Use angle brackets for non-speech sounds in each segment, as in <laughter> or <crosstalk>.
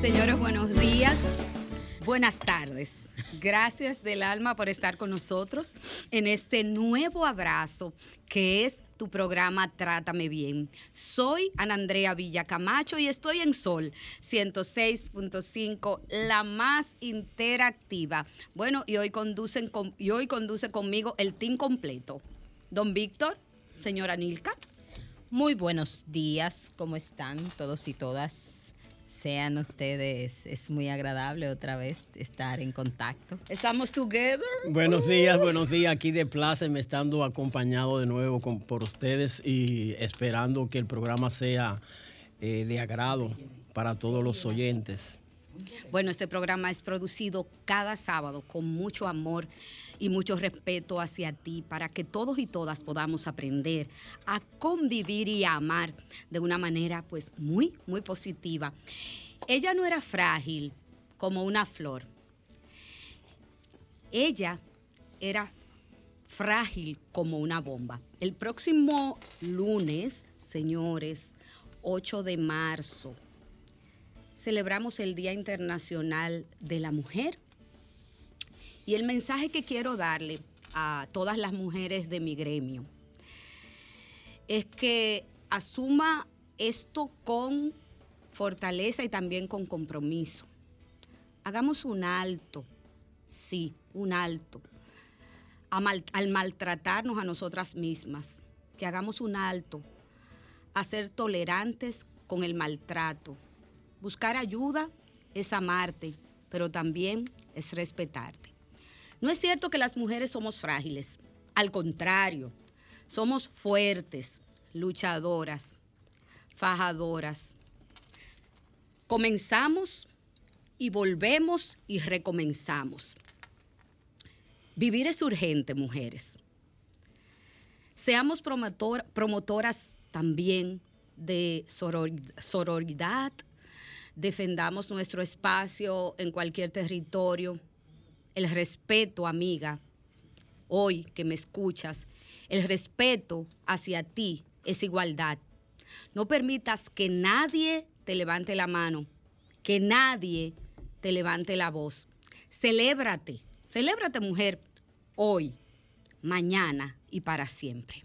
Señores, buenos días. Buenas tardes. Gracias del alma por estar con nosotros en este nuevo abrazo que es tu programa Trátame Bien. Soy Ana Andrea Villacamacho y estoy en Sol 106.5, la más interactiva. Bueno, y hoy, conducen con- y hoy conduce conmigo el team completo. Don Víctor, señora Nilka. Muy buenos días, ¿cómo están todos y todas? Sean ustedes, es muy agradable otra vez estar en contacto. Estamos together. Buenos días, buenos días. Aquí de plaza me estando acompañado de nuevo con- por ustedes y esperando que el programa sea eh, de agrado para todos los oyentes. Bueno, este programa es producido cada sábado con mucho amor y mucho respeto hacia ti para que todos y todas podamos aprender a convivir y a amar de una manera pues muy, muy positiva. Ella no era frágil como una flor. Ella era frágil como una bomba. El próximo lunes, señores, 8 de marzo, celebramos el Día Internacional de la Mujer. Y el mensaje que quiero darle a todas las mujeres de mi gremio es que asuma esto con fortaleza y también con compromiso. Hagamos un alto, sí, un alto, al maltratarnos a nosotras mismas, que hagamos un alto a ser tolerantes con el maltrato. Buscar ayuda es amarte, pero también es respetarte. No es cierto que las mujeres somos frágiles, al contrario, somos fuertes, luchadoras, fajadoras. Comenzamos y volvemos y recomenzamos. Vivir es urgente, mujeres. Seamos promotor- promotoras también de soror- sororidad, defendamos nuestro espacio en cualquier territorio, el respeto, amiga, hoy que me escuchas, el respeto hacia ti es igualdad. No permitas que nadie te levante la mano, que nadie te levante la voz. Celébrate, celébrate mujer, hoy, mañana y para siempre.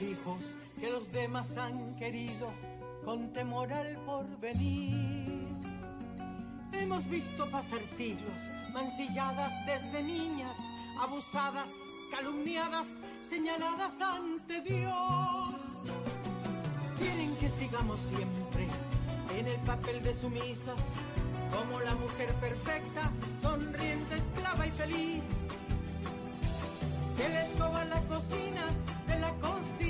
Hijos que los demás han querido con temor al porvenir. Hemos visto pasar siglos mancilladas desde niñas, abusadas, calumniadas, señaladas ante Dios. Quieren que sigamos siempre en el papel de sumisas, como la mujer perfecta, sonriente, esclava y feliz. Que la escoba la cocina, de la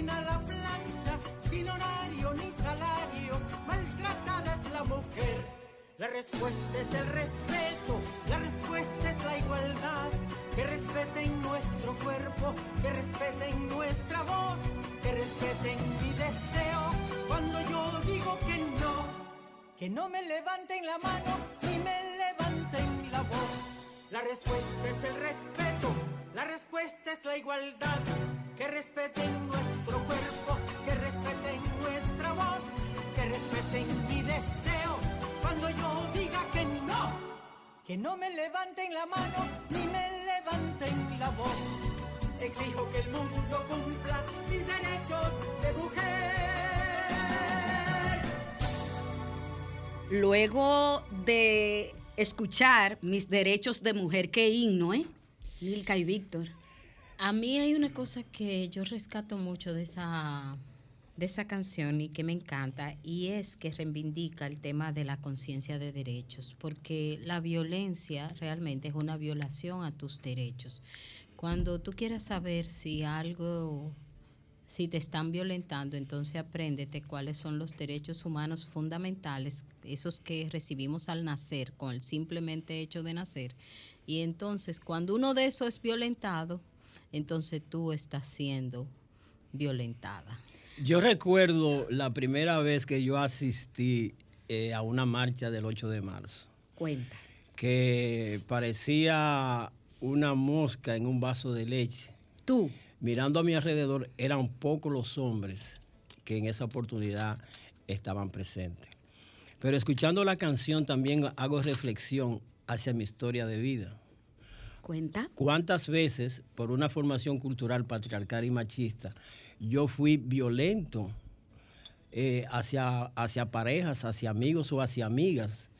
cocina la plancha, sin horario ni salario, maltratada es la mujer. La respuesta es el respeto, la respuesta es la igualdad. Que respeten nuestro cuerpo, que respeten nuestra voz, que respeten mi deseo cuando yo digo que no. Que no me levanten la mano ni me levanten la voz. La respuesta es el respeto, la respuesta es la igualdad. Que respeten nuestro cuerpo, que respeten nuestra voz, que respeten mi deseo cuando yo diga que no. Que no me levanten la mano ni me levanten la voz. Exijo que el mundo cumpla mis derechos de mujer. Luego de escuchar mis derechos de mujer, qué himno, ¿eh? Milka y Víctor. A mí hay una cosa que yo rescato mucho de esa, de esa canción y que me encanta, y es que reivindica el tema de la conciencia de derechos, porque la violencia realmente es una violación a tus derechos. Cuando tú quieras saber si algo, si te están violentando, entonces apréndete cuáles son los derechos humanos fundamentales, esos que recibimos al nacer, con el simplemente hecho de nacer. Y entonces, cuando uno de esos es violentado, entonces tú estás siendo violentada. Yo recuerdo la primera vez que yo asistí eh, a una marcha del 8 de marzo, Cuenta. que parecía una mosca en un vaso de leche. Tú, Mirando a mi alrededor, eran pocos los hombres que en esa oportunidad estaban presentes. Pero escuchando la canción también hago reflexión hacia mi historia de vida. Cuenta. ¿Cuántas veces, por una formación cultural patriarcal y machista, yo fui violento eh, hacia, hacia parejas, hacia amigos o hacia amigas?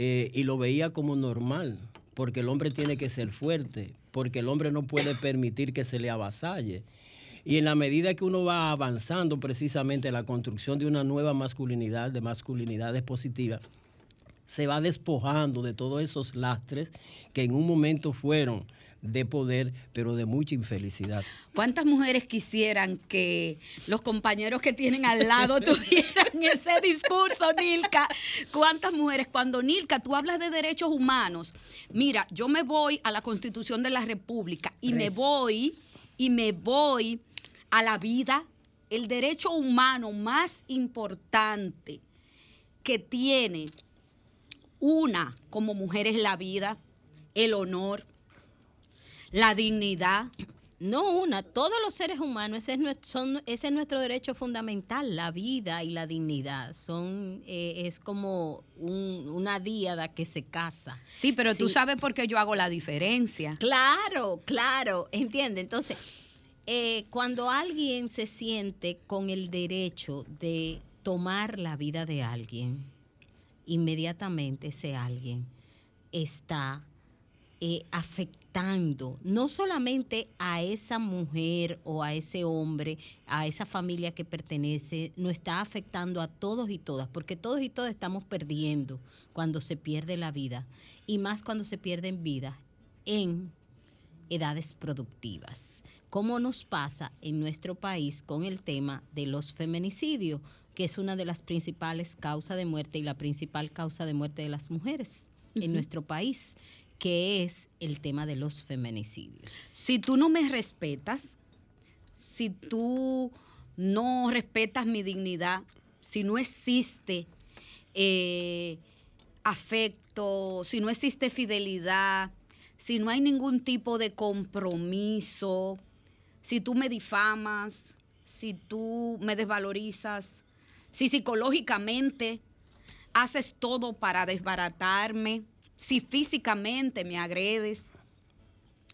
eh, y lo veía como normal, porque el hombre tiene que ser fuerte, porque el hombre no puede permitir que se le avasalle. Y en la medida que uno va avanzando precisamente en la construcción de una nueva masculinidad, de masculinidades positivas, se va despojando de todos esos lastres que en un momento fueron de poder, pero de mucha infelicidad. ¿Cuántas mujeres quisieran que los compañeros que tienen al lado <laughs> tuvieran ese discurso, Nilka? ¿Cuántas mujeres? Cuando Nilka, tú hablas de derechos humanos, mira, yo me voy a la Constitución de la República y me voy, y me voy a la vida, el derecho humano más importante que tiene una como mujer es la vida, el honor, la dignidad. No una, todos los seres humanos, ese es, nuestro, son, ese es nuestro derecho fundamental, la vida y la dignidad. Son, eh, es como un- una díada que se casa. Sí, pero tú sabes por qué yo hago la diferencia. Claro, claro, entiende. Entonces, eh, cuando alguien se siente con el derecho de tomar la vida de alguien, inmediatamente ese alguien está eh, afectando no solamente a esa mujer o a ese hombre, a esa familia que pertenece, no está afectando a todos y todas, porque todos y todas estamos perdiendo cuando se pierde la vida, y más cuando se pierden vidas en edades productivas. ¿Cómo nos pasa en nuestro país con el tema de los feminicidios, que es una de las principales causas de muerte y la principal causa de muerte de las mujeres en nuestro país, que es el tema de los feminicidios? Si tú no me respetas, si tú no respetas mi dignidad, si no existe eh, afecto, si no existe fidelidad, si no hay ningún tipo de compromiso, si tú me difamas, si tú me desvalorizas, si psicológicamente haces todo para desbaratarme, si físicamente me agredes,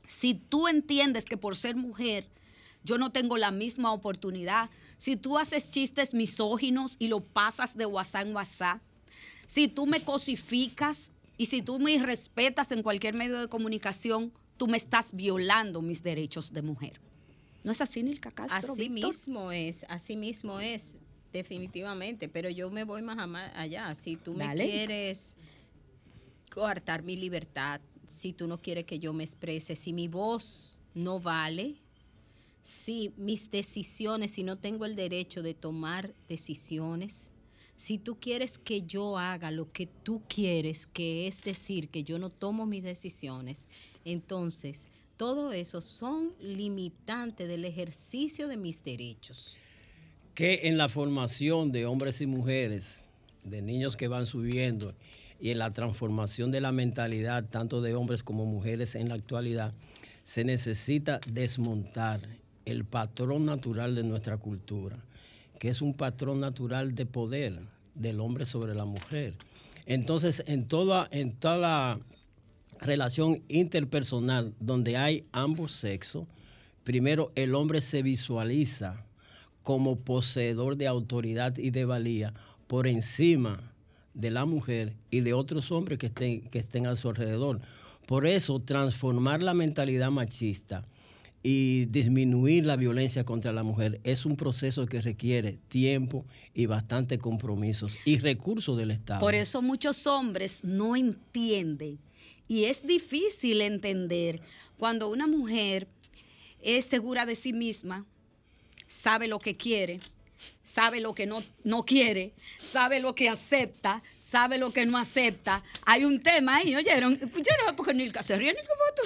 si tú entiendes que por ser mujer yo no tengo la misma oportunidad, si tú haces chistes misóginos y lo pasas de WhatsApp en WhatsApp, si tú me cosificas y si tú me respetas en cualquier medio de comunicación, tú me estás violando mis derechos de mujer. ¿No es así, Nilka Castro? Así Víctor? mismo es, así mismo es. Definitivamente, pero yo me voy más ama- allá. Si tú me Dale. quieres coartar mi libertad, si tú no quieres que yo me exprese, si mi voz no vale, si mis decisiones, si no tengo el derecho de tomar decisiones, si tú quieres que yo haga lo que tú quieres, que es decir, que yo no tomo mis decisiones, entonces todo eso son limitantes del ejercicio de mis derechos. Que en la formación de hombres y mujeres, de niños que van subiendo y en la transformación de la mentalidad tanto de hombres como mujeres en la actualidad, se necesita desmontar el patrón natural de nuestra cultura, que es un patrón natural de poder del hombre sobre la mujer. Entonces, en toda, en toda relación interpersonal donde hay ambos sexos, primero el hombre se visualiza como poseedor de autoridad y de valía por encima de la mujer y de otros hombres que estén, que estén a su alrededor. Por eso, transformar la mentalidad machista y disminuir la violencia contra la mujer es un proceso que requiere tiempo y bastante compromisos y recursos del Estado. Por eso muchos hombres no entienden. Y es difícil entender cuando una mujer es segura de sí misma, sabe lo que quiere, sabe lo que no, no quiere, sabe lo que acepta, sabe lo que no acepta. Hay un tema ahí, ¿oyeron? Yo no sé por qué Nilka se ríe, ni como tú.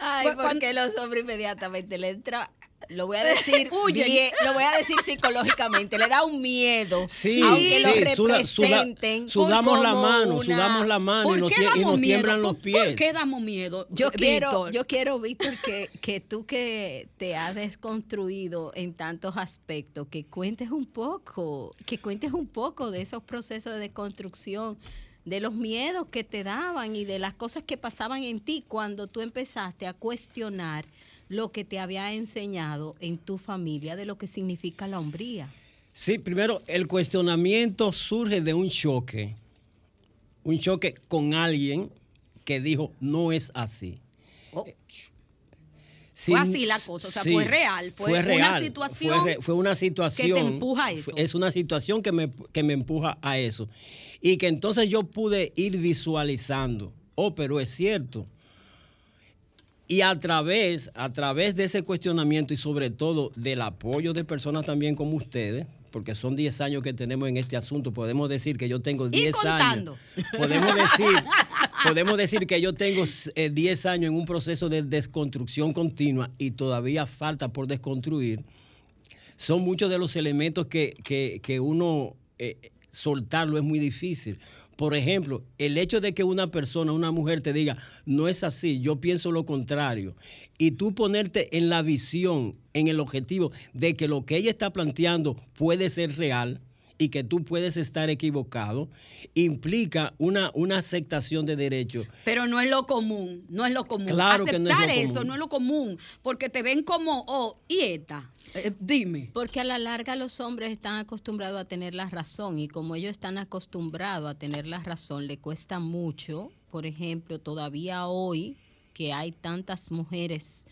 Ay, porque los hombres inmediatamente le entra, lo voy a decir, <laughs> lo voy a decir psicológicamente, le da un miedo, Sí, aunque lo sí, suda- suda- representen. sudamos la mano, una- sudamos la mano y ¿Por nos, y nos miedo? tiemblan los ¿Por- pies. ¿Por qué damos miedo? Yo quiero, Víctor? yo quiero, Víctor, que, que tú que te has desconstruido en tantos aspectos, que cuentes un poco, que cuentes un poco de esos procesos de desconstrucción, de los miedos que te daban y de las cosas que pasaban en ti cuando tú empezaste a cuestionar lo que te había enseñado en tu familia de lo que significa la hombría. Sí, primero, el cuestionamiento surge de un choque. Un choque con alguien que dijo, no es así. Oh. Sí, Fue así la cosa, o sea, fue real, fue una real, situación Fue, re- fue una situación. te empuja a eso. Es una situación que me, que me empuja a eso. Y que entonces yo pude ir visualizando. Oh, pero es cierto. Y a través, a través de ese cuestionamiento y sobre todo del apoyo de personas también como ustedes, porque son 10 años que tenemos en este asunto, podemos decir que yo tengo 10 contando. años. Podemos decir, <laughs> podemos decir que yo tengo eh, 10 años en un proceso de desconstrucción continua y todavía falta por desconstruir. Son muchos de los elementos que, que- que uno eh, soltarlo es muy difícil. Por ejemplo, el hecho de que una persona, una mujer te diga, no es así, yo pienso lo contrario, y tú ponerte en la visión, en el objetivo de que lo que ella está planteando puede ser real y que tú puedes estar equivocado, implica una, una aceptación de derechos. Pero no es lo común, no es lo común. Claro que no es Aceptar eso no es lo común, porque te ven como, oh, y esta, Eh, dime. Porque a la larga los hombres están acostumbrados a tener la razón y como ellos están acostumbrados a tener la razón, le cuesta mucho, por ejemplo, todavía hoy que hay tantas mujeres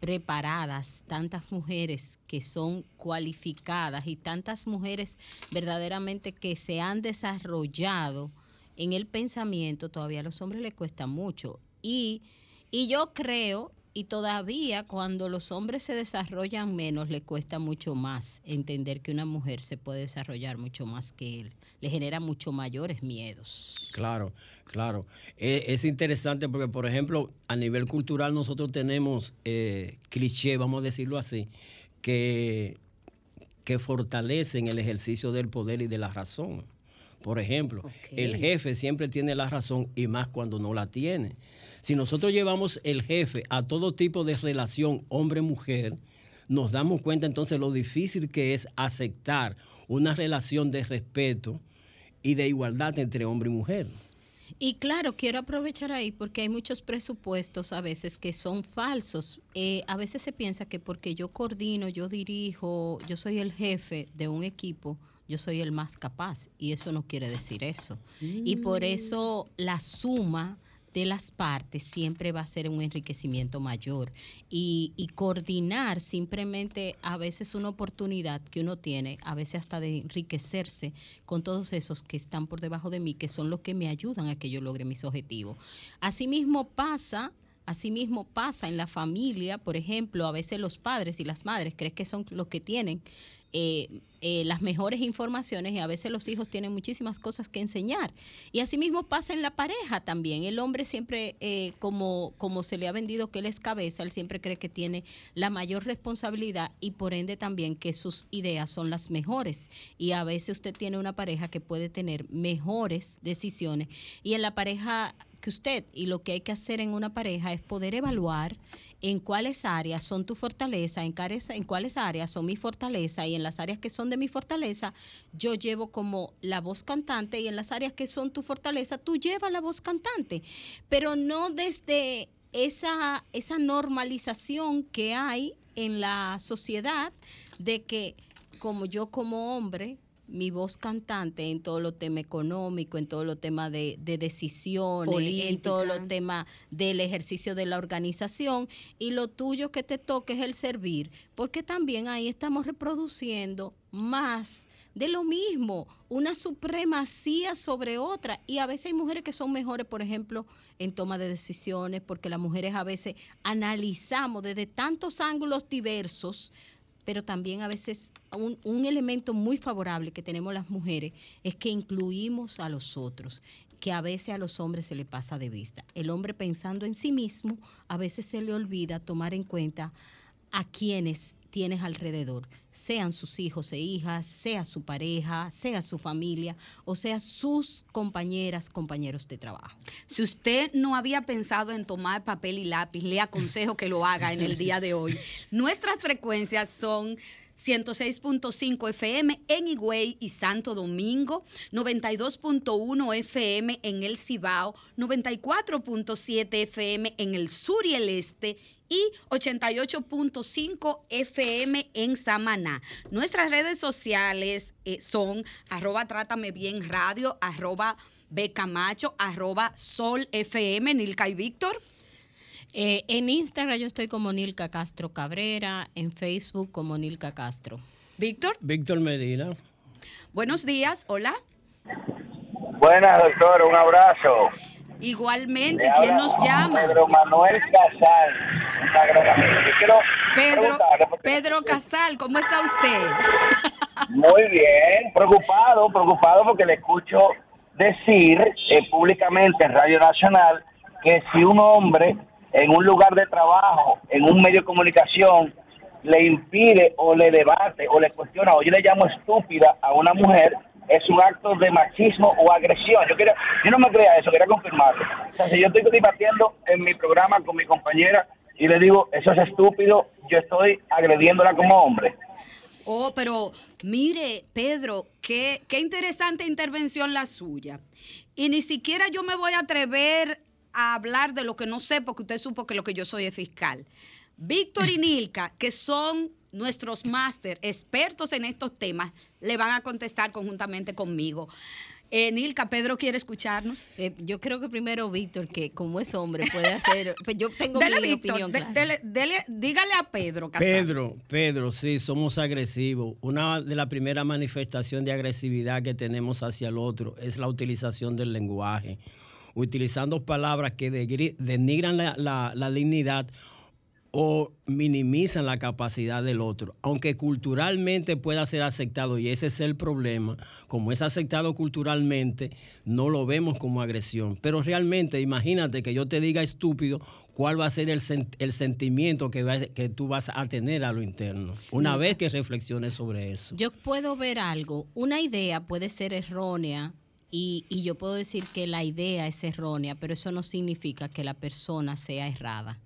preparadas, tantas mujeres que son cualificadas y tantas mujeres verdaderamente que se han desarrollado en el pensamiento, todavía a los hombres les cuesta mucho. Y, y yo creo, y todavía cuando los hombres se desarrollan menos, le cuesta mucho más entender que una mujer se puede desarrollar mucho más que él. Le genera mucho mayores miedos. Claro, claro. Eh, es interesante porque, por ejemplo, a nivel cultural nosotros tenemos eh, cliché, vamos a decirlo así, que, que fortalecen el ejercicio del poder y de la razón. Por ejemplo, el jefe siempre tiene la razón y más cuando no la tiene. Si nosotros llevamos el jefe a todo tipo de relación hombre-mujer, nos damos cuenta entonces lo difícil que es aceptar una relación de respeto y de igualdad entre hombre y mujer. Y claro, quiero aprovechar ahí porque hay muchos presupuestos a veces que son falsos. Eh, a veces se piensa que porque yo coordino, yo dirijo, yo soy el jefe de un equipo, yo soy el más capaz. Y eso no quiere decir eso. Y por eso la suma de las partes siempre va a ser un enriquecimiento mayor y, y coordinar simplemente a veces una oportunidad que uno tiene, a veces hasta de enriquecerse con todos esos que están por debajo de mí, que son los que me ayudan a que yo logre mis objetivos. Asimismo pasa Asimismo pasa en la familia, por ejemplo, a veces los padres y las madres creen que son los que tienen eh, eh, las mejores informaciones y a veces los hijos tienen muchísimas cosas que enseñar. Y asimismo pasa en la pareja también. El hombre siempre, eh, como, como se le ha vendido que él es cabeza, él siempre cree que tiene la mayor responsabilidad y por ende también que sus ideas son las mejores. Y a veces usted tiene una pareja que puede tener mejores decisiones. Y en la pareja que usted y lo que hay que hacer en una pareja es poder evaluar en cuáles áreas son tu fortaleza, en, cuáles áreas son mi fortaleza y en las áreas que son de mi fortaleza, yo llevo como la voz cantante y en las áreas que son tu fortaleza, tú llevas la voz cantante, pero no desde esa, esa normalización que hay en la sociedad de que como yo como hombre mi voz cantante en todo lo tema económico, en todo lo tema de, decisiones, en todo lo tema del ejercicio de la organización y lo tuyo que te toque es el servir, porque también ahí estamos reproduciendo más de lo mismo, una supremacía sobre otra. Y a veces hay mujeres que son mejores, por ejemplo, en toma de decisiones, porque las mujeres a veces analizamos desde tantos ángulos diversos pero también a veces un, elemento muy favorable que tenemos las mujeres es que incluimos a los otros que a veces a los hombres se le pasa de vista. El hombre pensando en sí mismo, a veces se le olvida tomar en cuenta a quienes tienes alrededor, sean sus hijos e hijas, sea su pareja, sea su familia o sea sus compañeras, compañeros de trabajo. Si usted no había pensado en tomar papel y lápiz, le aconsejo que lo haga en el día de hoy. <laughs> Nuestras frecuencias son 106.5 FM en Higüey y Santo Domingo, 92.1 FM en el Cibao, 94.7 FM en el sur y el este y 88.5 FM en Samaná. Nuestras redes sociales eh, son arroba trátame bien radio, arroba becamacho, arroba sol FM, Nilka y Víctor. Eh, en Instagram yo estoy como Nilka Castro Cabrera, en Facebook como Nilka Castro. Víctor. Víctor Medina. Buenos días, hola. Buenas, doctor, un abrazo. Igualmente, ¿quién nos llama? Pedro Manuel Casal. Pedro, Pedro Casal, ¿cómo está usted? Muy bien, preocupado, preocupado porque le escucho decir eh, públicamente en Radio Nacional que si un hombre en un lugar de trabajo, en un medio de comunicación, le impide o le debate o le cuestiona o yo le llamo estúpida a una mujer, es un acto de machismo o agresión. Yo, quiero, yo no me crea eso, quería confirmarlo. O sea, si yo estoy debatiendo en mi programa con mi compañera y le digo, eso es estúpido, yo estoy agrediéndola como hombre. Oh, pero mire, Pedro, qué, qué interesante intervención la suya. Y ni siquiera yo me voy a atrever a hablar de lo que no sé, porque usted supo que lo que yo soy es fiscal. Víctor y <laughs> Nilka, que son nuestros máster, expertos en estos temas, le van a contestar conjuntamente conmigo. Eh, Nilka, Pedro quiere escucharnos. Eh, yo creo que primero Víctor, que como es hombre, puede hacer. <laughs> Pues yo tengo mi opinión. dígale a Pedro. Pedro, Pedro, sí, somos agresivos. Una de las primeras manifestaciones de agresividad que tenemos hacia el otro es la utilización del lenguaje utilizando palabras que denigran la, dignidad o minimizan la capacidad del otro, aunque culturalmente pueda ser aceptado, y ese es el problema, como es aceptado culturalmente, no lo vemos como agresión, pero realmente imagínate que yo te diga estúpido, ¿cuál va a ser el, sentimiento que, que tú vas a tener a lo interno? Una vez que reflexiones sobre eso. Yo puedo ver algo, una idea puede ser errónea y, y, yo puedo decir que la idea es errónea, pero eso no significa que la persona sea errada.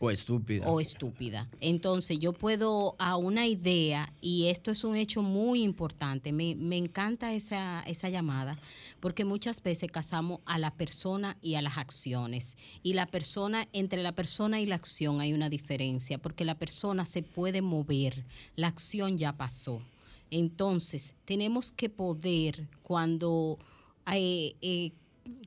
O estúpida. O estúpida. Entonces yo puedo a una idea, y esto es un hecho muy importante, me, me encanta esa, esa llamada, porque muchas veces casamos a la persona y a las acciones. Y la persona, entre la persona y la acción hay una diferencia, porque la persona se puede mover, la acción ya pasó. Entonces, tenemos que poder, cuando eh,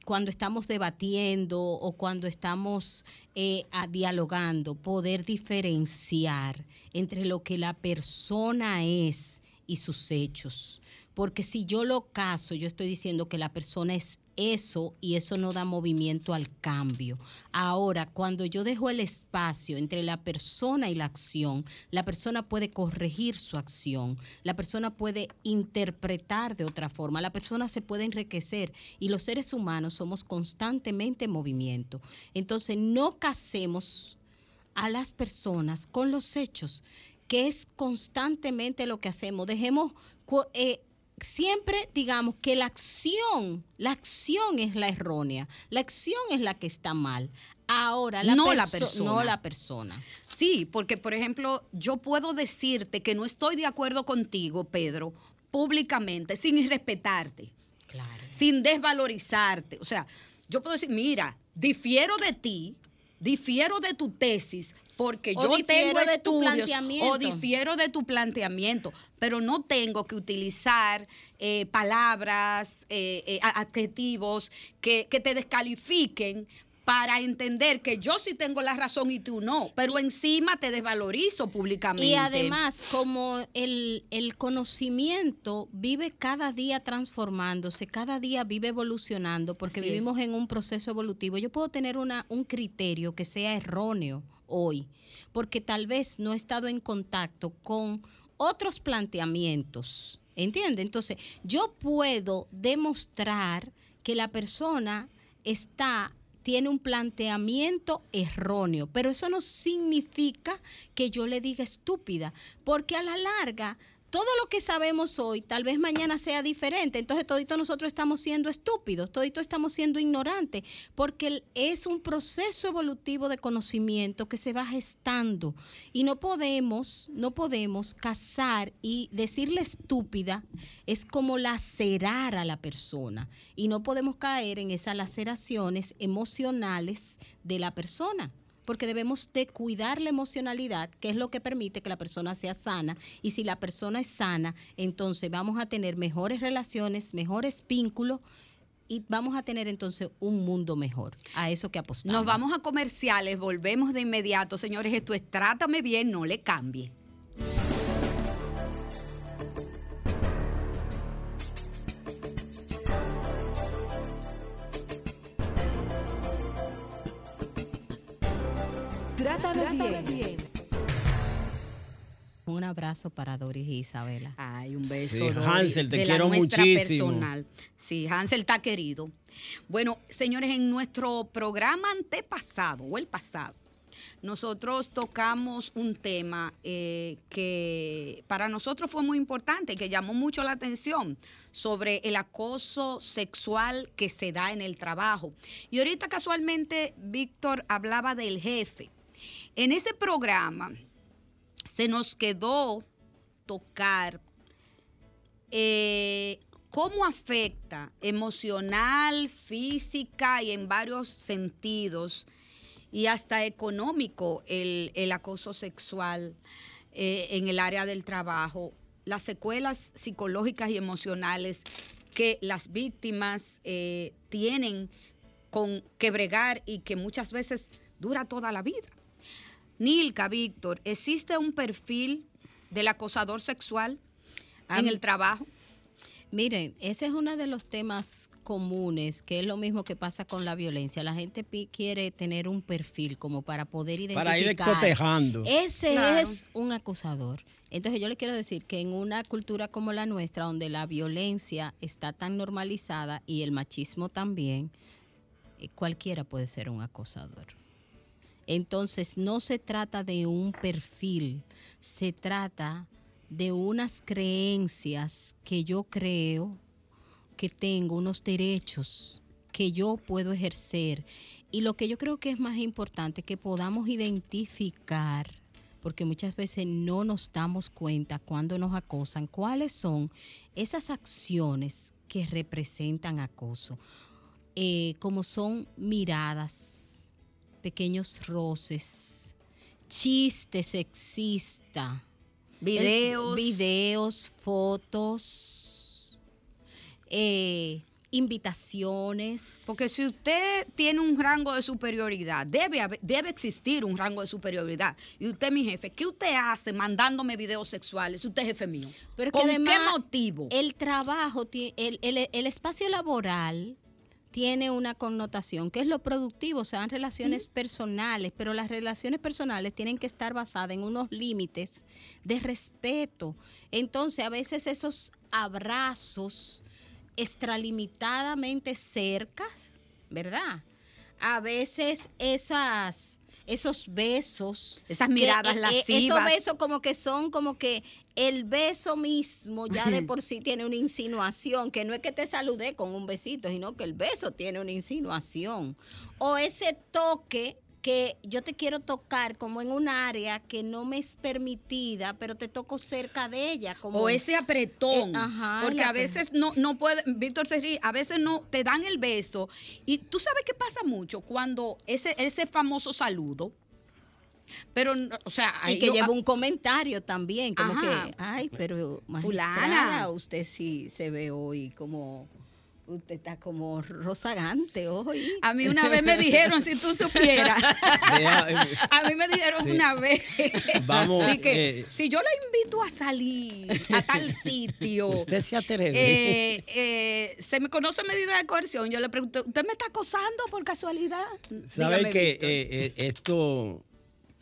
cuando estamos debatiendo o cuando estamos eh, dialogando, poder diferenciar entre lo que la persona es y sus hechos. Porque si yo lo caso, yo estoy diciendo que la persona es eso y eso no da movimiento al cambio. Ahora, cuando yo dejo el espacio entre la persona y la acción, la persona puede corregir su acción, la persona puede interpretar de otra forma, la persona se puede enriquecer y los seres humanos somos constantemente en movimiento. Entonces, no casemos a las personas con los hechos, que es constantemente lo que hacemos. Dejemos eh, siempre digamos que la acción, la acción es la errónea, la acción es la que está mal. Ahora, la No la perso- persona. No la persona. Sí, porque por ejemplo, yo puedo decirte que no estoy de acuerdo contigo, Pedro, públicamente, sin irrespetarte, Claro. sin desvalorizarte. O sea, yo puedo decir, mira, difiero de ti, difiero de tu tesis, porque O yo tengo de tu estudios, planteamiento. o difiero de tu planteamiento, pero no tengo que utilizar eh, palabras, eh, eh, adjetivos que, que te descalifiquen para entender que yo sí tengo la razón y tú no, pero encima te desvalorizo públicamente. Y además, como el, el conocimiento vive cada día transformándose, cada día vive evolucionando, porque Así es. vivimos en un proceso evolutivo, yo puedo tener una, un criterio que sea erróneo hoy, porque tal vez no he estado en contacto con otros planteamientos. ¿Entiende? Entonces, yo puedo demostrar que la persona está tiene un planteamiento erróneo, pero eso no significa que yo le diga estúpida, porque a la larga todo lo que sabemos hoy tal vez mañana sea diferente, entonces todito nosotros estamos siendo estúpidos, todito estamos siendo ignorantes, porque es un proceso evolutivo de conocimiento que se va gestando. Y no podemos, no podemos casar y decirle estúpida es como lacerar a la persona. Y no podemos caer en esas laceraciones emocionales de la persona porque debemos de cuidar la emocionalidad, que es lo que permite que la persona sea sana. Y si la persona es sana, entonces vamos a tener mejores relaciones, mejores vínculos y vamos a tener entonces un mundo mejor. A eso que apostamos. Nos vamos a comerciales, volvemos de inmediato, señores. Esto es Trátame bien, no le cambie. Bien. Un abrazo para Doris y Isabela. Ay, un beso. Sí, Hansel, te de la quiero nuestra muchísimo. personal. Sí, Hansel está querido. Bueno, señores, en nuestro programa antepasado o el pasado, nosotros tocamos un tema eh, que para nosotros fue muy importante, que llamó mucho la atención sobre el acoso sexual que se da en el trabajo. Y ahorita casualmente Víctor hablaba del jefe. En ese programa se nos quedó tocar eh, cómo afecta emocional, física y en varios sentidos y hasta económico el, el acoso sexual eh, en el área del trabajo, las secuelas psicológicas y emocionales que las víctimas eh, tienen con que bregar y que muchas veces dura toda la vida. Nilka, Víctor, ¿existe un perfil del acosador sexual en el trabajo? Miren, ese es uno de los temas comunes, que es lo mismo que pasa con la violencia. La gente pi- quiere tener un perfil como para poder identificar. Para ir cotejando. Ese Claro. es un acusador. Entonces yo le quiero decir que en una cultura como la nuestra, donde la violencia está tan normalizada y el machismo también, eh, cualquiera puede ser un acosador. Entonces no se trata de un perfil, se trata de unas creencias que yo creo que tengo, unos derechos que yo puedo ejercer. Y lo que yo creo que es más importante, que podamos identificar, porque muchas veces no nos damos cuenta cuando nos acosan, cuáles son esas acciones que representan acoso, Eh, como son miradas, pequeños roces, chistes sexista, Videos. el- videos, fotos, eh, invitaciones. Porque si usted tiene un rango de superioridad, debe, debe existir un rango de superioridad. Y usted, mi jefe, ¿qué usted hace mandándome videos sexuales usted es jefe mío? Pero que ¿Con además, qué motivo? El trabajo, tie- el, el- el espacio laboral tiene una connotación, que es lo productivo, sean relaciones personales, pero las relaciones personales tienen que estar basadas en unos límites de respeto. Entonces, a veces esos abrazos extralimitadamente cercas, ¿verdad? A veces esas esos besos, Esas que, miradas eh, eh, lascivas. esos besos como que son como que el beso mismo ya de <laughs> por sí tiene una insinuación, que no es que te saludé con un besito, sino que el beso tiene una insinuación. O ese toque que yo te quiero tocar como en un área que no me es permitida, pero te toco cerca de ella. Como, o ese apretón. Eh, ajá, porque a veces no, no puede, Víctor se ríe, a veces no te dan el beso. Y tú sabes qué pasa mucho cuando ese, ese famoso saludo. Pero, o sea, y que yo- lleva un comentario también, como Ajá. que, ay, pero magistrada, Fulana. usted sí se ve hoy como, usted está como rozagante hoy. A mí una vez me dijeron, si tú supieras, <laughs> eh, a mí me dijeron Sí. una vez, Vamos, que eh, si yo la invito a salir a tal sitio, Usted se atreve. eh, eh, se me conoce medida de coerción, yo le pregunto, ¿usted me está acosando por casualidad? Sabe Dígame, que eh, eh, esto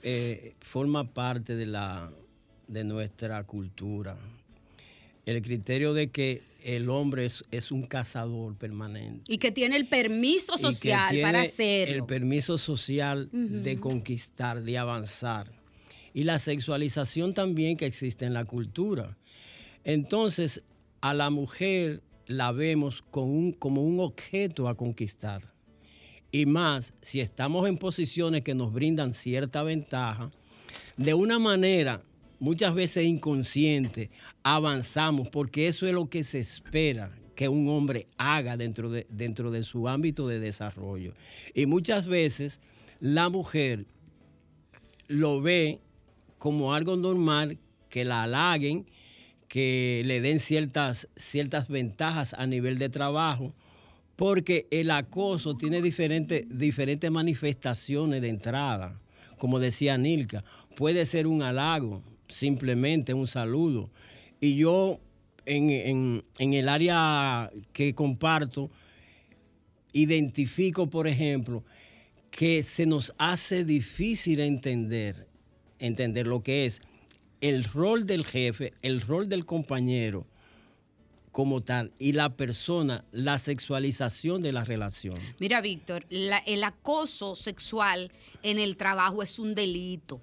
eh, forma parte de la de nuestra cultura. El criterio de que el hombre es, es un cazador permanente. y que tiene el permiso social para hacerlo. El permiso social de conquistar, de avanzar. Y la sexualización también que existe en la cultura. Entonces, a la mujer la vemos con un, como un objeto a conquistar. Y más, si estamos en posiciones que nos brindan cierta ventaja, de una manera muchas veces inconsciente, avanzamos, porque eso es lo que se espera que un hombre haga dentro de, dentro de su ámbito de desarrollo. Y muchas veces la mujer lo ve como algo normal, que la halaguen, que le den ciertas, ciertas ventajas a nivel de trabajo, porque el acoso tiene diferentes, manifestaciones de entrada. Como decía Nilka, puede ser un halago, simplemente un saludo. Y yo en, en- en el área que comparto, identifico, por ejemplo, que se nos hace difícil entender, entender lo que es el rol del jefe, el rol del compañero como tal y la persona, la sexualización de la relación. Mira, Víctor, el acoso sexual en el trabajo es un delito.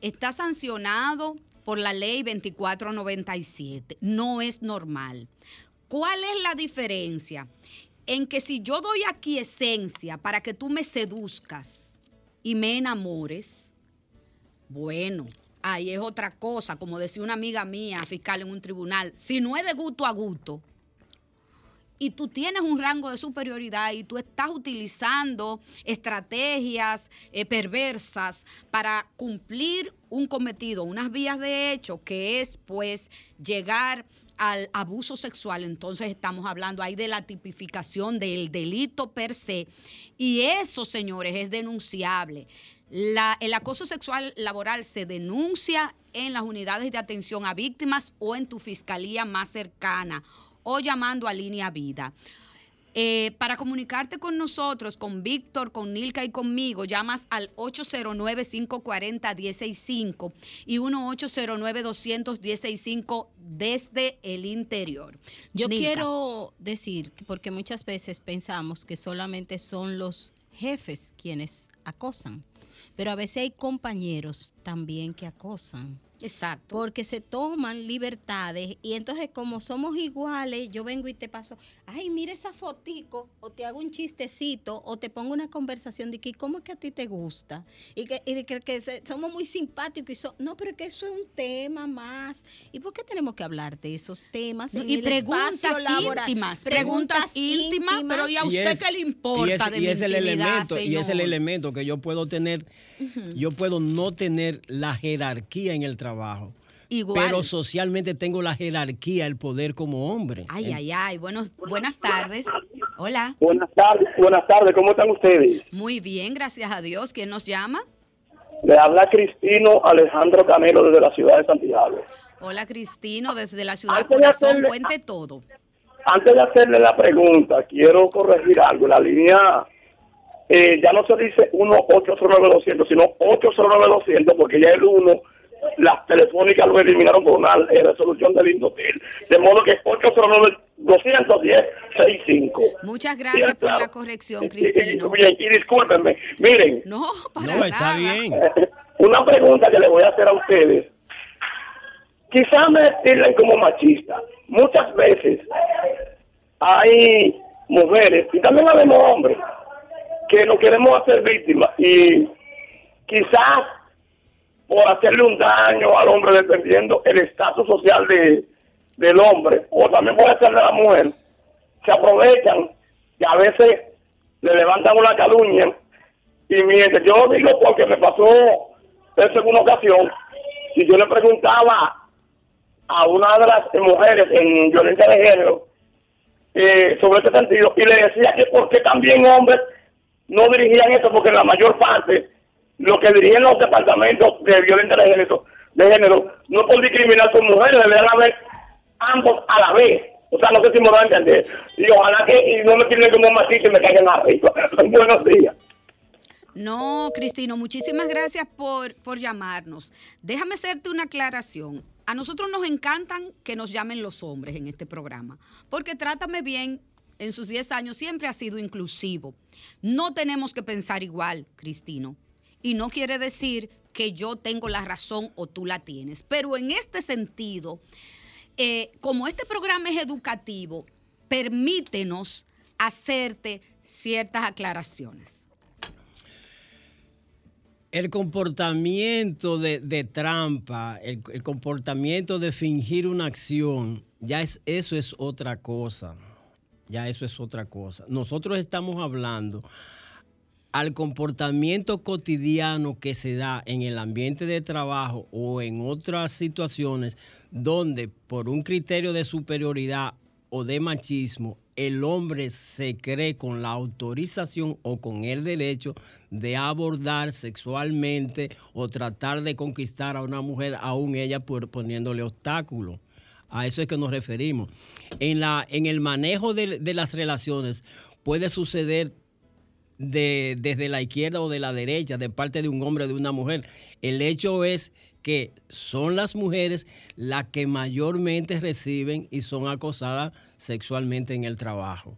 Está sancionado por la ley 2497. No es normal. ¿Cuál es la diferencia? En que si yo doy aquí esencia para que tú me seduzcas y me enamores, bueno, ahí es otra cosa, como decía una amiga mía, fiscal en un tribunal, si no es de gusto a gusto, y tú tienes un rango de superioridad y tú estás utilizando estrategias eh, perversas para cumplir un cometido, unas vías de hecho, que es pues llegar al abuso sexual, entonces estamos hablando ahí de la tipificación del delito per se. Y eso, señores, es denunciable. La- el acoso sexual laboral se denuncia en las unidades de atención a víctimas o en tu fiscalía más cercana o llamando a Línea Vida. Eh, para comunicarte con nosotros, con Víctor, con Nilka y conmigo, llamas al 809-540-165 y 1-809-200-165 desde el interior. Yo Nilka. quiero decir, porque muchas veces pensamos que solamente son los jefes quienes acosan, pero a veces hay compañeros también que acosan. Exacto. Porque se toman libertades y entonces como somos iguales, yo vengo y te paso, ay, mira esa fotico, o te hago un chistecito, o te pongo una conversación de que cómo es que a ti te gusta, y que, y de que, que se- somos muy simpáticos, y so- no, pero que eso es un tema más. ¿Y por qué tenemos que hablar de esos temas? No, en y el preguntas íntimas, preguntas íntimas, pero ¿y a usted qué le importa y es, de y mi es el elemento y es el elemento que yo puedo tener yo puedo no tener la jerarquía en el trabajo Igual. pero socialmente tengo la jerarquía, el poder como hombre. Ay, ay, ay. Buenos, buenas tardes. Hola. Buenas tardes, buenas tardes, ¿cómo están ustedes? Muy bien, gracias a Dios. ¿Quién nos llama? Le habla Cristino Alejandro Canelo desde la ciudad de Santiago. Hola, Cristino, desde la ciudad Antes de Corazón. hacerle- Cuente todo. Antes de hacerle la pregunta, quiero corregir algo. La línea eh, ya no se dice 1-809-200, sino 809-200, porque ya el 1, las telefónicas lo eliminaron por una eh, resolución del Indotel. De modo que 809-210-65. Muchas gracias por la corrección, Y, y- Cristino. y discúlpenme, miren, No, para No, está nada. bien. <laughs> una pregunta que le voy a hacer a ustedes. Quizás me tilden como machista. Muchas veces hay mujeres, y también habemos hombres, que no queremos hacer víctimas. Y quizás por hacerle un daño al hombre, dependiendo el estatus social de, del hombre, o también puede ser de la mujer, se aprovechan y a veces le levantan una calumnia. Y mientras yo digo porque me pasó eso en una ocasión y yo le preguntaba a una de las mujeres en violencia de género eh, sobre este sentido y le decía que porque también hombres no dirigían eso porque la mayor parte lo que dirigen los departamentos de violencia de género de género no por discriminar son mujeres deberían haber ambos a la vez o sea no sé si me van a entender y ojalá que y no me tienen como machista y me caigan arriba <laughs> buenos días No, Cristino, muchísimas gracias por, por llamarnos. Déjame hacerte una aclaración. A nosotros nos encantan que nos llamen los hombres en este programa, porque Trátame Bien en sus 10 años siempre ha sido inclusivo. No tenemos que pensar igual, Cristino. Y no quiere decir que yo tengo la razón o tú la tienes. Pero en este sentido, eh, como este programa es educativo, permítenos hacerte ciertas aclaraciones. El comportamiento de, trampa, el, el comportamiento de fingir una acción, ya es, eso es otra cosa. Ya eso es otra cosa. Nosotros estamos hablando al comportamiento cotidiano que se da en el ambiente de trabajo o en otras situaciones donde por un criterio de superioridad o de machismo el hombre se cree con la autorización o con el derecho de abordar sexualmente o tratar de conquistar a una mujer, aún ella por- poniéndole obstáculos. A eso es que nos referimos. En, la, en el manejo de, de las relaciones puede suceder de, desde la izquierda o de la derecha, de parte de un hombre o de una mujer. El hecho es que son las mujeres las que mayormente reciben y son acosadas sexualmente en el trabajo.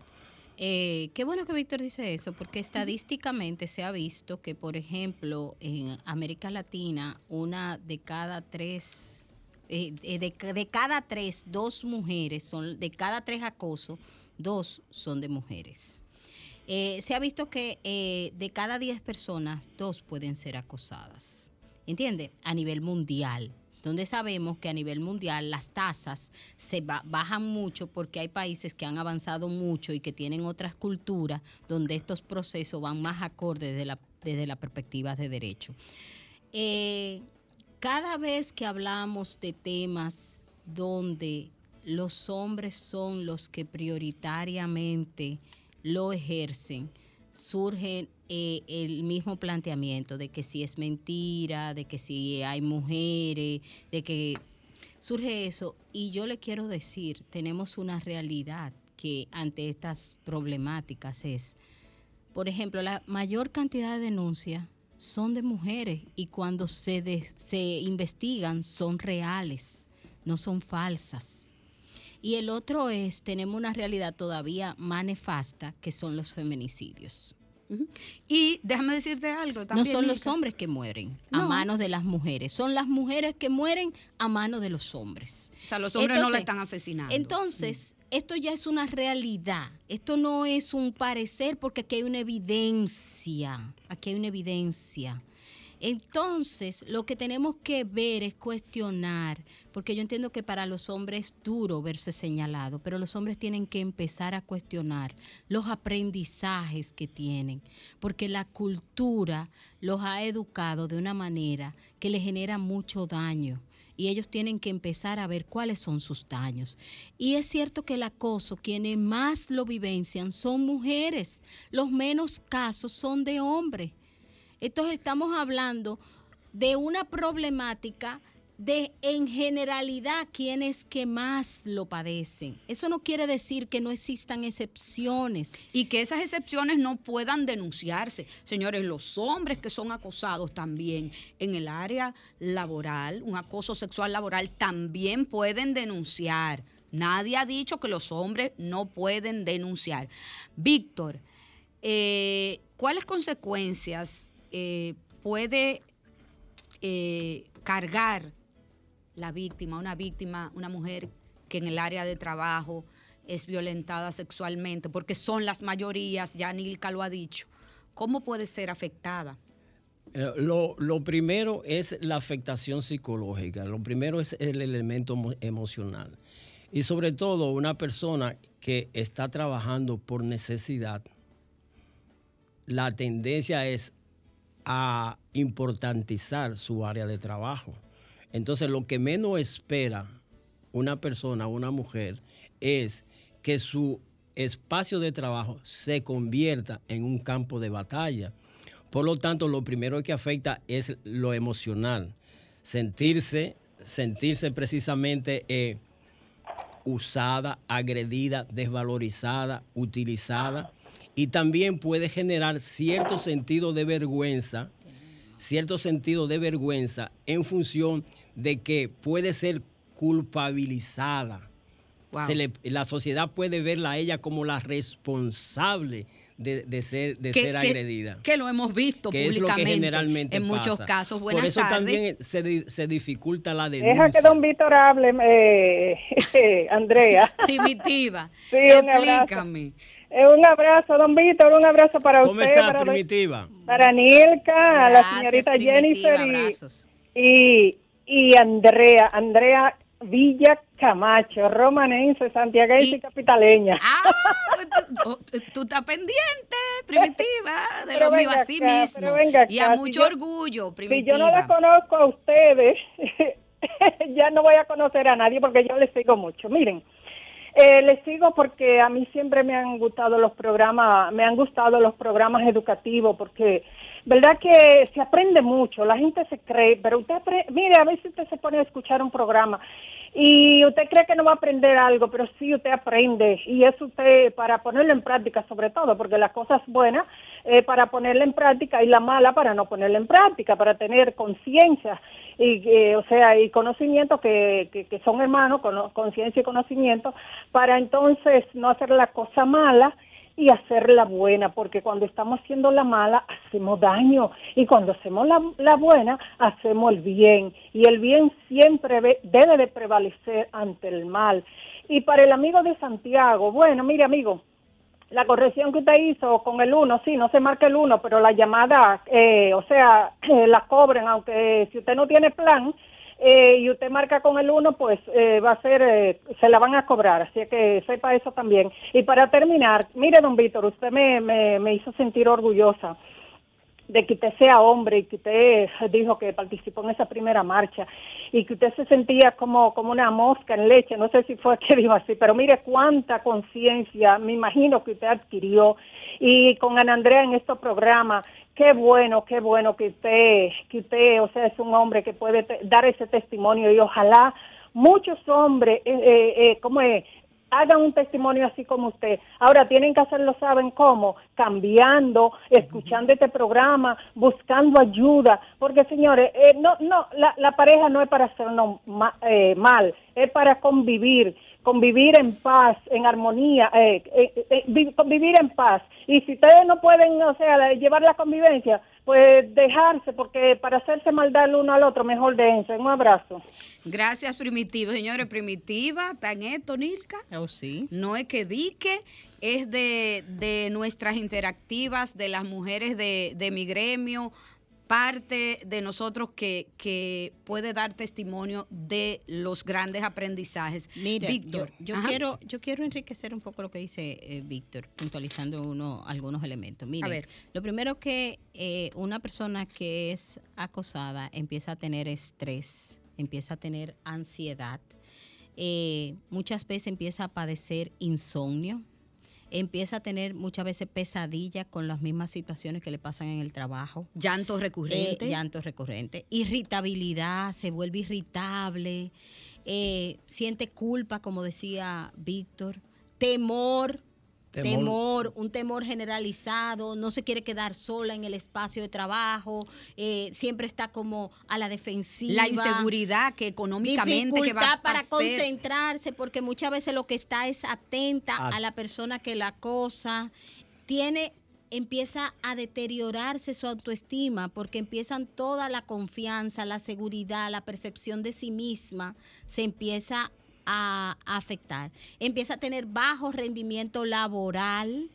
Eh, qué bueno que Víctor dice eso, porque estadísticamente se ha visto que, por ejemplo, en América Latina, una de cada tres, eh, eh, de, cada tres, dos mujeres son, de cada tres acosos, dos son de mujeres. Eh, se ha visto que eh, de cada 10 personas, dos pueden ser acosadas. ¿Entiende? A nivel mundial. Donde sabemos que a nivel mundial las tasas se ba- bajan mucho porque hay países que han avanzado mucho y que tienen otras culturas donde estos procesos van más acordes desde la, desde la perspectiva de derecho. Eh, cada vez que hablamos de temas donde los hombres son los que prioritariamente lo ejercen, surge eh, el mismo planteamiento de que si es mentira, de que si hay mujeres, de que surge eso. Y yo le quiero decir, tenemos una realidad que ante estas problemáticas es, por ejemplo, la mayor cantidad de denuncias son de mujeres y cuando se, se investigan son reales, no son falsas. Y el otro es, tenemos una realidad todavía más nefasta, que son los feminicidios. Y déjame decirte algo No también. son los hombres que mueren a No. manos de las mujeres, son las mujeres que mueren a manos de los hombres. O sea, los hombres no la Entonces- están asesinando. Entonces, esto ya es una realidad. Esto no es un parecer porque aquí hay una evidencia. Aquí hay una evidencia. Entonces, lo que tenemos que ver es cuestionar, porque yo entiendo que para los hombres es duro verse señalado, pero los hombres tienen que empezar a cuestionar los aprendizajes que tienen, porque la cultura los ha educado de una manera que le genera mucho daño y ellos tienen que empezar a ver cuáles son sus daños. Y es cierto que el acoso, quienes más lo vivencian son mujeres, los menos casos son de hombres. Entonces estamos hablando de una problemática de en generalidad quienes que más lo padecen. Eso no quiere decir que no existan excepciones. Y que esas excepciones no puedan denunciarse. Señores, los hombres que son acosados también en el área laboral, un acoso sexual laboral, también pueden denunciar. Nadie ha dicho que los hombres no pueden denunciar. Víctor, eh, ¿cuáles consecuencias eh, puede eh, cargar la víctima, una víctima, una mujer que en el área de trabajo es violentada sexualmente, porque son las mayorías, ya Nilka lo ha dicho, ¿cómo puede ser afectada? Eh, Lo, lo primero es la afectación psicológica, lo primero es el elemento emo- emocional. Y sobre todo una persona que está trabajando por necesidad, la tendencia es a importantizar su área de trabajo. Entonces lo que menos espera una persona, una mujer, es que su espacio de trabajo se convierta en un campo de batalla. Por lo tanto, lo primero que afecta es lo emocional. Sentirse, sentirse precisamente eh, usada, agredida, desvalorizada, utilizada. Y también puede generar cierto sentido de vergüenza, cierto sentido de vergüenza en función de que puede ser culpabilizada. Wow. Se le- la sociedad puede verla a ella como la responsable de, de ser, de Que- ser que- agredida. Que lo hemos visto que es lo que generalmente en muchos casos. Por Buenas eso tardes. también se, di- se dificulta la denuncia. Deja que don Víctor hable, eh, <laughs> Andrea. <laughs> Primitiva. Sí. Explícame. Eh, un abrazo, don Víctor, un abrazo para ¿Cómo usted, está, para, Primitiva? para Nilka, a la señorita Primitiva, Jennifer y, y, y Andrea, Andrea Villa Camacho, romanense, santiaguense y, Y- capitaleña. Ah, tú, oh, tú estás pendiente, primitiva, <laughs> de Pero lo mío venga así acá, mismo. pero venga y a si mucho orgullo, Si primitiva. yo no la conozco a ustedes, <laughs> ya no voy a conocer a nadie porque yo les sigo mucho. Miren, eh, les sigo porque a mí siempre me han gustado los programas, me han gustado los programas educativos porque, verdad que se aprende mucho, la gente se cree, pero usted, apre- mire, a veces usted se pone a escuchar un programa y usted cree que no va a aprender algo, pero sí usted aprende y es usted para ponerlo en práctica sobre todo, porque las cosas buenas eh, para ponerla en práctica y la mala para no ponerla en práctica, para tener conciencia y eh, o sea y conocimiento que, que, son hermanos, conciencia y conocimiento, para entonces no hacer la cosa mala y hacerla buena, porque cuando estamos haciendo la mala hacemos daño y cuando hacemos la, la buena hacemos el bien y el bien siempre ve- debe de prevalecer ante el mal. Y para el amigo de Santiago, bueno, mire amigo, la corrección que usted hizo con el 1, sí, no se marca el 1, pero la llamada, eh, o sea, <clears throat> la cobren, aunque si usted no tiene plan eh, y usted marca con el 1, pues eh, va a ser, eh, se la van a cobrar, así que sepa eso también. Y para terminar, mire, don Víctor, usted me, me, me hizo sentir orgullosa de que usted sea hombre y que usted dijo que participó en esa primera marcha y que usted se sentía como, como una mosca en leche, no sé si fue que <laughs> dijo así, pero mire cuánta conciencia me imagino que usted adquirió y con Ana Andrea en estos programas, qué bueno, qué bueno que usted, que usted, o sea, es un hombre que puede dar ese testimonio y ojalá muchos hombres, eh, eh, eh, ¿cómo es? Hagan un testimonio así como usted. Ahora tienen que hacerlo, ¿saben cómo? Cambiando, escuchando este programa, buscando ayuda, porque señores, eh, no, no, la, la pareja no es para hacernos ma- eh, mal, es para convivir, convivir en paz, en armonía, eh, eh, eh, vi- convivir en paz. Y si ustedes no pueden, o sea, llevar la convivencia, pues dejarse, porque para hacerse maldad el uno al otro, mejor déjense. Un abrazo. Gracias, Primitiva. Señores, Primitiva, tan esto, Nilka. Oh, sí. No es que dique, es de, de nuestras interactivas, de las mujeres de, de mi gremio, parte de nosotros que, que puede dar testimonio de los grandes aprendizajes. Mira, Víctor, yo, quiero, yo quiero enriquecer un poco lo que dice eh, Víctor, puntualizando uno, algunos elementos. Ver. lo primero que eh, una persona que es acosada empieza a tener estrés, empieza a tener ansiedad, eh, muchas veces empieza a padecer insomnio, empieza a tener muchas veces pesadillas con las mismas situaciones que le pasan en el trabajo. Llanto recurrente. Eh, llanto recurrente. Irritabilidad, se vuelve irritable, eh, siente culpa, como decía Víctor, temor, Temor. temor. un temor generalizado, no se quiere quedar sola en el espacio de trabajo, eh, siempre está como a la defensiva. La inseguridad que económicamente que va a para concentrarse, porque muchas veces lo que está es atenta Ah. a la persona que la acosa. Tiene, empieza a deteriorarse su autoestima, porque empiezan toda la confianza, la seguridad, la percepción de sí misma, se empieza a, afectar. Empieza a tener bajo rendimiento laboral,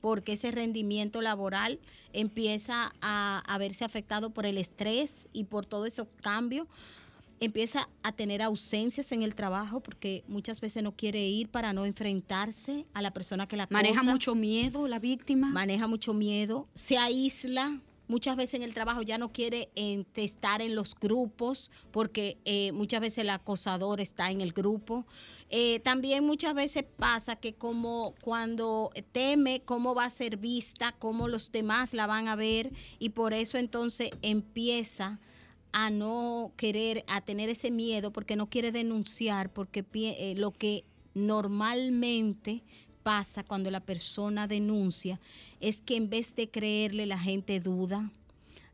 porque ese rendimiento laboral empieza a, a verse afectado por el estrés y por todos esos cambios. Empieza a tener ausencias en el trabajo porque muchas veces no quiere ir para no enfrentarse a la persona que la. Maneja mucho miedo la víctima. Maneja mucho miedo, se aísla. Muchas veces en el trabajo ya no quiere estar en los grupos porque eh, muchas veces el acosador está en el grupo. Eh, también muchas veces pasa que como cuando teme cómo va a ser vista, cómo los demás la van a ver y por eso entonces empieza a no querer, a tener ese miedo porque no quiere denunciar, porque eh, lo que normalmente pasa cuando la persona denuncia es que en vez de creerle la gente duda.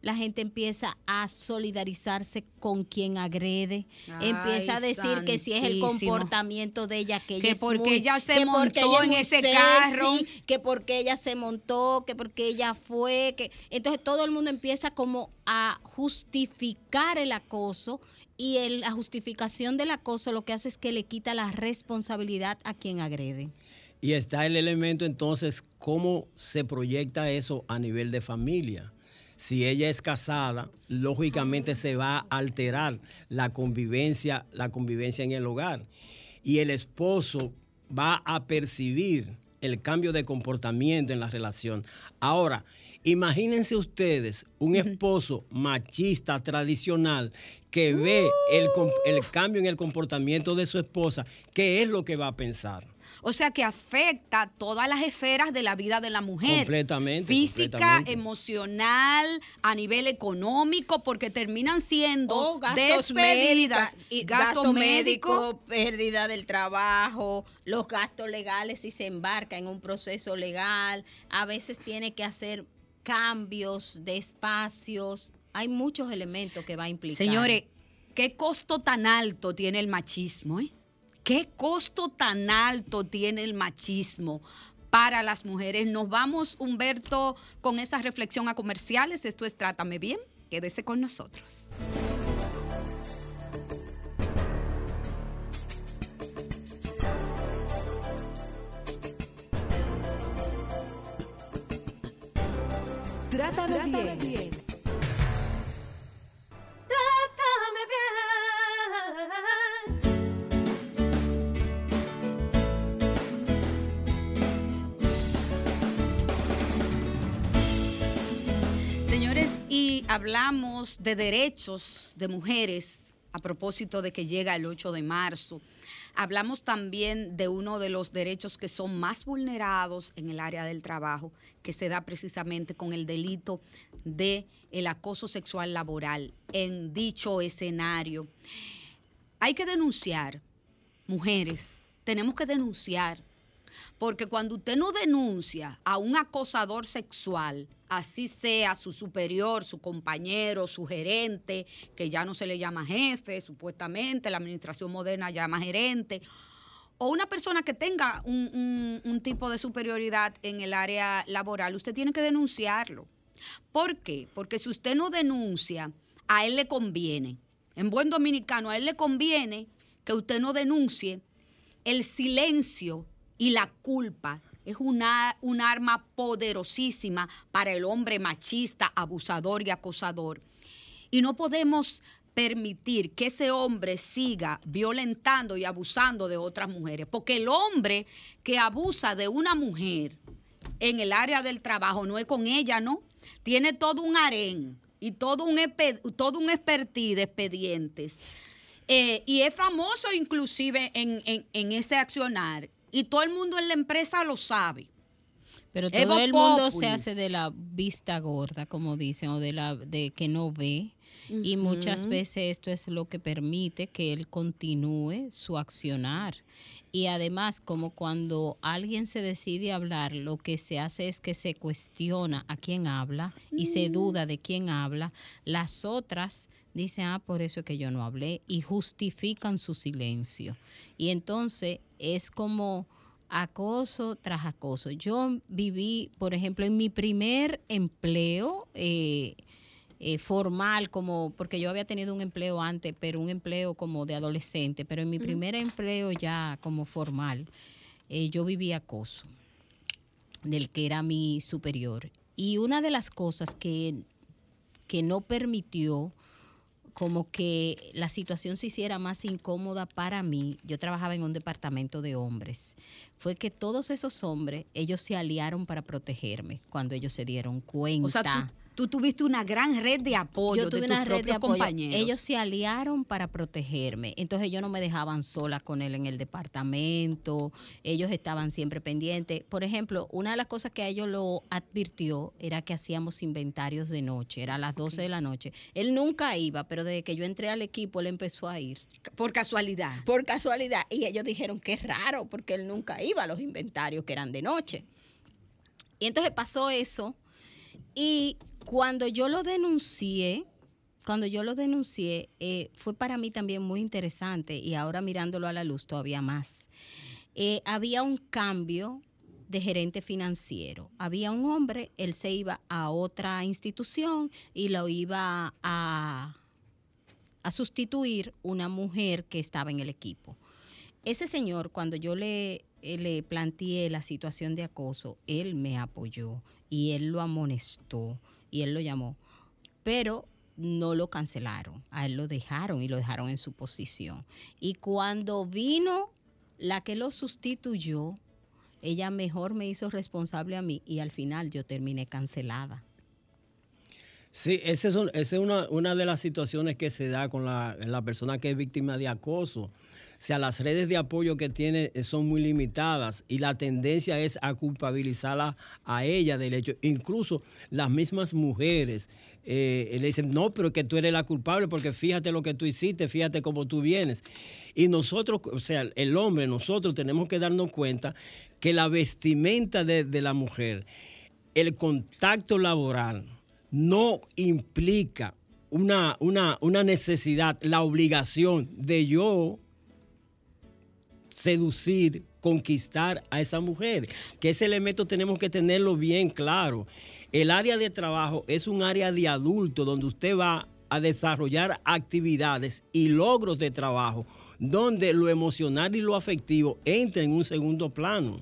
La gente empieza a solidarizarse con quien agrede, Ay, empieza a decir que si es el comportamiento de ella, que ella Que es porque muy- ella se que montó ella en ese sexy, carro. que porque ella se montó, que porque ella fue, que entonces todo el mundo empieza como a justificar el acoso y el- la justificación del acoso lo que hace es que le quita la responsabilidad a quien agrede. Y está el elemento entonces, cómo se proyecta eso a nivel de familia. Si ella es casada, lógicamente se va a alterar la convivencia, la convivencia en el hogar. Y el esposo va a percibir el cambio de comportamiento en la relación. Ahora, imagínense ustedes un esposo machista tradicional que ve el, el cambio en el comportamiento de su esposa, ¿qué es lo que va a pensar? O sea que afecta todas las esferas de la vida de la mujer. Completamente, Física, completamente. emocional, a nivel económico, porque terminan siendo O gastos despedidas. y Gasto gasto médico. médico, pérdida del trabajo, los gastos legales si se embarca en un proceso legal, a veces tiene que hacer cambios de espacios, hay muchos elementos que va a implicar. Señores, ¿qué costo tan alto tiene el machismo? eh? ¿Qué costo tan alto tiene el machismo? Para las mujeres. Nos vamos, Humberto, con esa reflexión a comerciales. Esto es Trátame Bien. Quédese con nosotros. Trátame bien. Trátame hablamos de derechos de mujeres a propósito de que llega el 8 de marzo. Hablamos también de uno de los derechos que son más vulnerados en el área del trabajo, que se da precisamente con el delito de el acoso sexual laboral en dicho escenario. Hay que denunciar, mujeres, tenemos que denunciar porque cuando usted no denuncia a un acosador sexual, así sea su superior, su compañero, su gerente, que ya no se le llama jefe, supuestamente, la administración moderna llama gerente, o una persona que tenga un, tipo de superioridad en el área laboral, usted tiene que denunciarlo. ¿Por qué? Porque si usted no denuncia, a él le conviene. En buen dominicano, a él le conviene que usted no denuncie el silencio y la culpa es una, un arma poderosísima para el hombre machista, abusador y acosador. Y no podemos permitir que ese hombre siga violentando y abusando de otras mujeres, porque el hombre que abusa de una mujer en el área del trabajo no es con ella, ¿no? Tiene todo un harén y todo un, todo un expertise de expedientes Eh, y es famoso inclusive en- en ese accionar. Y todo el mundo en la empresa lo sabe. Pero Evo todo el mundo se hace de la vista gorda, como dicen, o de la de que no ve. Y muchas veces esto es lo que permite que él continúe su accionar. Y además, como cuando alguien se decide hablar, lo que se hace es que se cuestiona a quién habla y se duda de quién habla. Las otras dicen, ah, por eso es que yo no hablé, y justifican su silencio. Y entonces es como acoso tras acoso. Yo viví, por ejemplo, en mi primer empleo eh, eh, formal, como porque yo había tenido un empleo antes, pero un empleo como de adolescente, pero en mi primer empleo ya como formal, eh, yo viví acoso del que era mi superior. Y una de las cosas que, que no permitió como que la situación se hiciera más incómoda para mí, yo trabajaba en un departamento de hombres, fue que todos esos hombres, ellos se aliaron para protegerme cuando ellos se dieron cuenta. O sea, tú, tú tuviste una gran red de apoyo Yo tuve de una tus red de apoyo. compañeros. Ellos se aliaron para protegerme. Entonces ellos no me dejaban sola con él en el departamento. Ellos estaban siempre pendientes. Por ejemplo, una de las cosas que a ellos lo advirtió era que hacíamos inventarios de noche. Era a las 12 de la noche. Él nunca iba, pero desde que yo entré al equipo, él empezó a ir. Por casualidad. Por casualidad. Y ellos dijeron que es raro, porque él nunca iba a los inventarios que eran de noche. Y entonces pasó eso. Y cuando yo lo denuncié, cuando yo lo denuncié, eh, fue para mí también muy interesante y ahora mirándolo a la luz todavía más. Eh, había un cambio de gerente financiero. Había un hombre, él se iba a otra institución y lo iba a, a sustituir una mujer que estaba en el equipo. Ese señor, cuando yo le, eh, le planteé la situación de acoso, él me apoyó y él lo amonestó y él lo llamó. Pero no lo cancelaron, a él lo dejaron y lo dejaron en su posición. Y cuando vino la que lo sustituyó, ella mejor me hizo responsable a mí y al final yo terminé cancelada. Sí, esa es, una, una de las situaciones que se da con la, la persona que es víctima de acoso. O sea, las redes de apoyo que tiene eh, son muy limitadas y la tendencia es a culpabilizarla a ella del hecho. Incluso las mismas mujeres eh, le dicen, no, pero que tú eres la culpable porque fíjate lo que tú hiciste, fíjate cómo tú vienes. Y nosotros, o sea, el hombre, nosotros tenemos que darnos cuenta que la vestimenta de, de la mujer, el contacto laboral, no implica una, una, una necesidad, la obligación de yo seducir, conquistar a esa mujer. Que ese elemento tenemos que tenerlo bien claro. El área de trabajo es un área de adulto donde usted va a desarrollar actividades y logros de trabajo, donde lo emocional y lo afectivo entra en un segundo plano.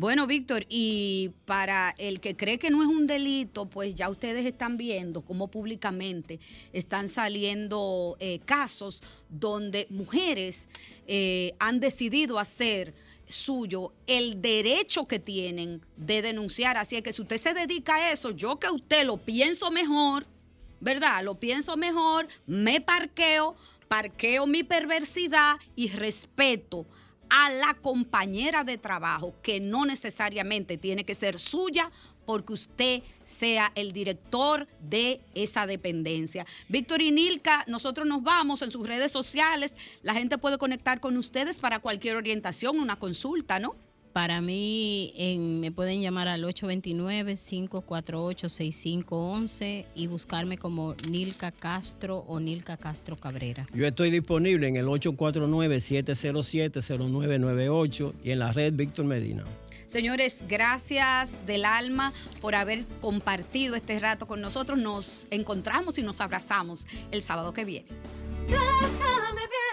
Bueno, Víctor, y para el que cree que no es un delito, pues ya ustedes están viendo cómo públicamente están saliendo eh, casos donde mujeres eh, han decidido hacer suyo el derecho que tienen de denunciar. Así es que si usted se dedica a eso, yo que usted lo pienso mejor, ¿verdad? Lo pienso mejor, me parqueo, parqueo mi perversidad y respeto a la compañera de trabajo, que no necesariamente tiene que ser suya porque usted sea el director de esa dependencia. Víctor y Nilka, nosotros nos vamos en sus redes sociales. La gente puede conectar con ustedes para cualquier orientación, una consulta, ¿no? Para mí, en- me pueden llamar al 829-548-6511 y buscarme como Nilka Castro o Nilka Castro Cabrera. Yo estoy disponible en el 849-707-0998 y en la red Víctor Medina. Señores, gracias del alma por haber compartido este rato con nosotros. Nos encontramos y nos abrazamos el sábado que viene. Trátame bien.